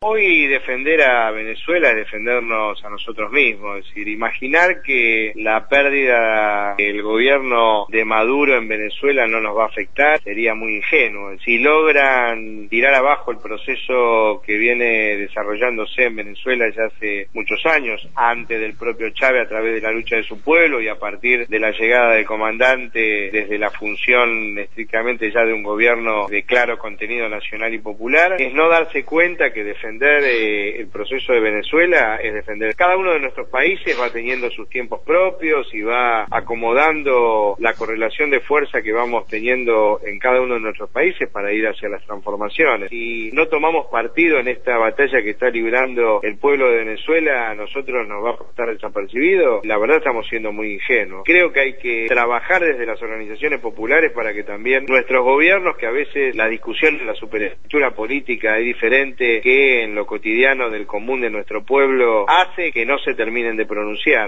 Hoy defender a Venezuela es defendernos a nosotros mismos, es decir, imaginar que la pérdida del gobierno de Maduro en Venezuela no nos va a afectar sería muy ingenuo. Si logran tirar abajo el proceso que viene desarrollándose en Venezuela ya hace muchos años, antes del propio Chávez a través de la lucha de su pueblo y a partir de la llegada del comandante desde la función estrictamente ya de un gobierno de claro contenido nacional y popular, es no darse cuenta que defender defender eh, el proceso de Venezuela es defender. Cada uno de nuestros países va teniendo sus tiempos propios y va acomodando la correlación de fuerza que vamos teniendo en cada uno de nuestros países para ir hacia las transformaciones. Si no tomamos partido en esta batalla que está librando el pueblo de Venezuela, a nosotros nos va a estar desapercibido. La verdad estamos siendo muy ingenuos. Creo que hay que trabajar desde las organizaciones populares para que también nuestros gobiernos, que a veces la discusión de la superestructura política es diferente que en lo cotidiano del común de nuestro pueblo hace que no se terminen de pronunciar.